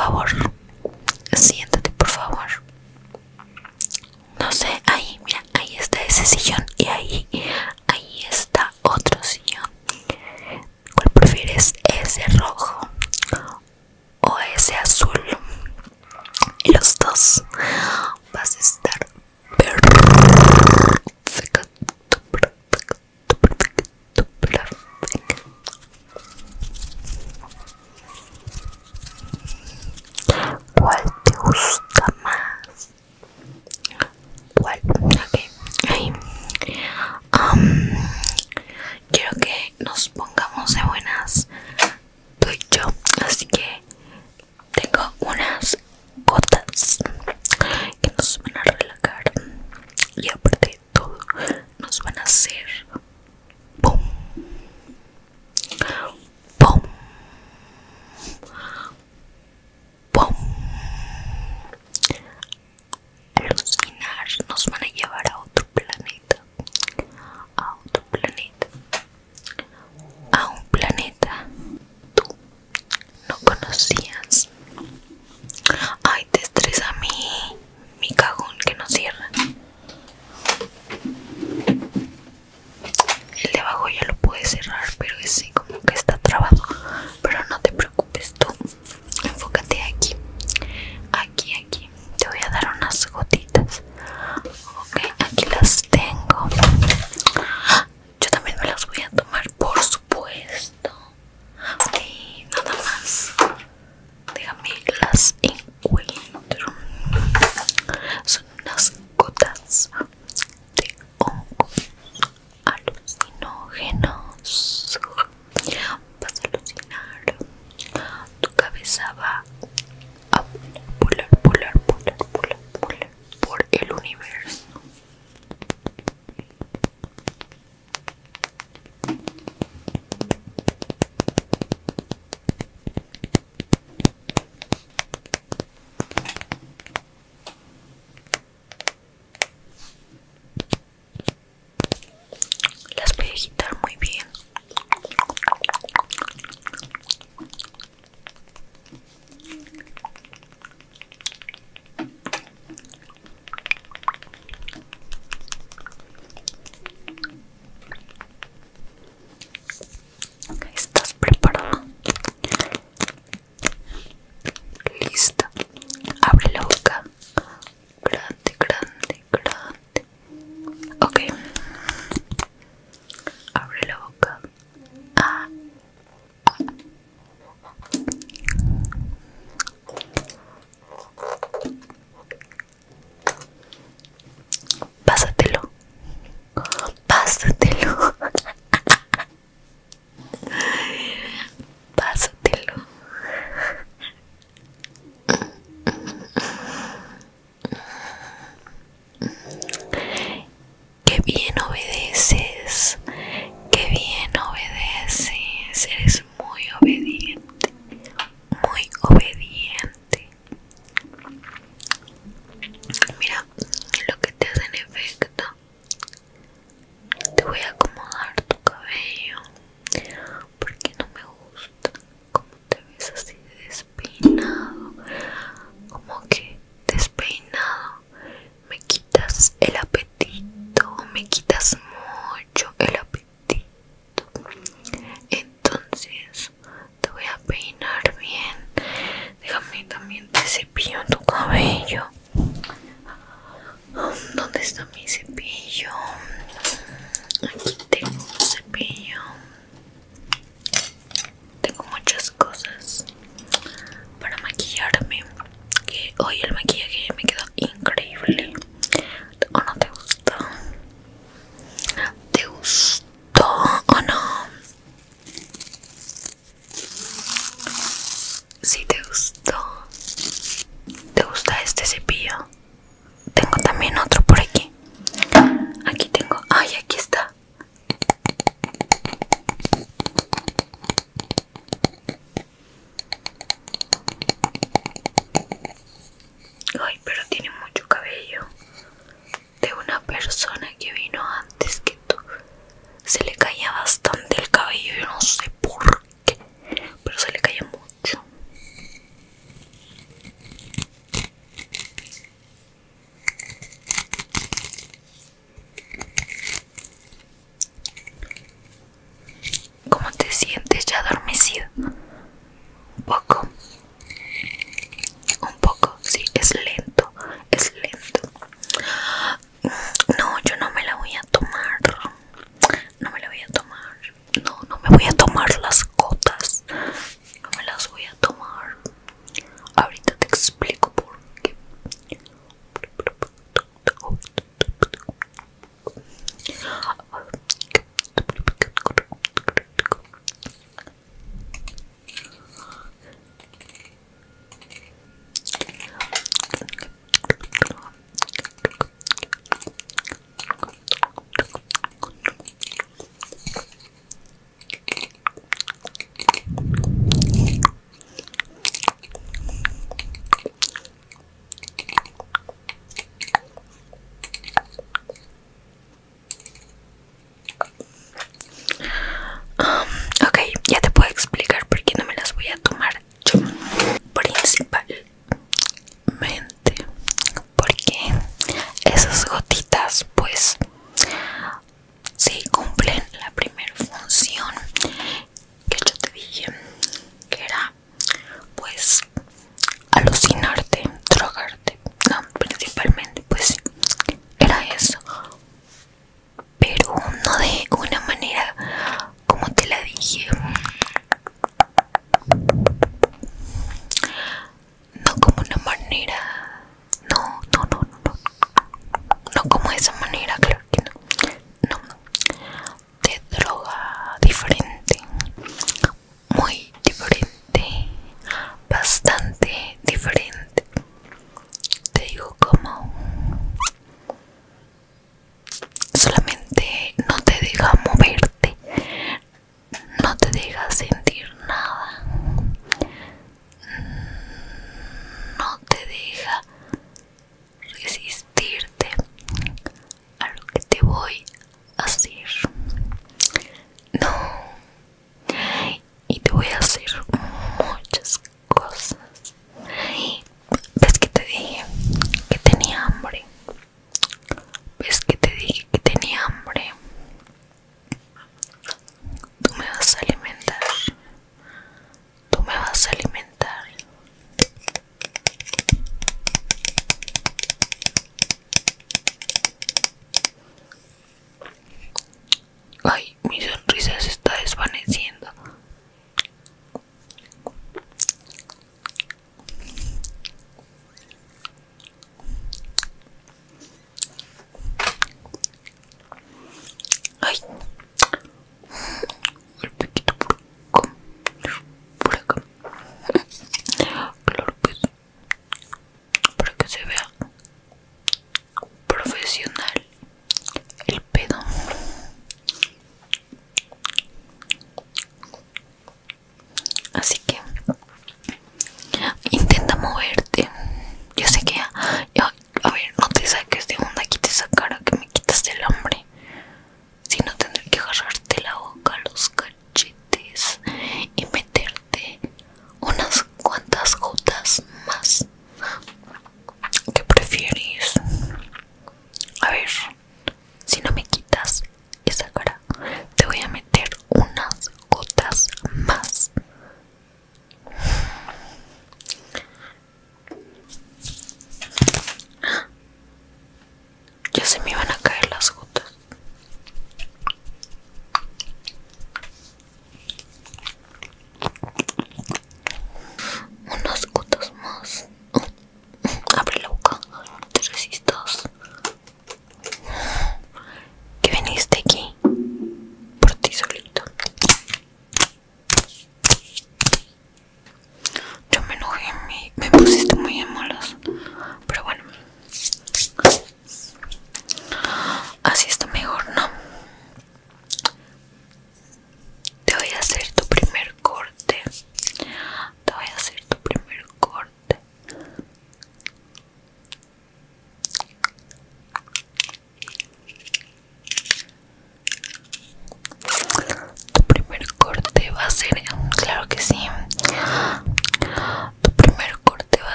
favor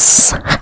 Yes.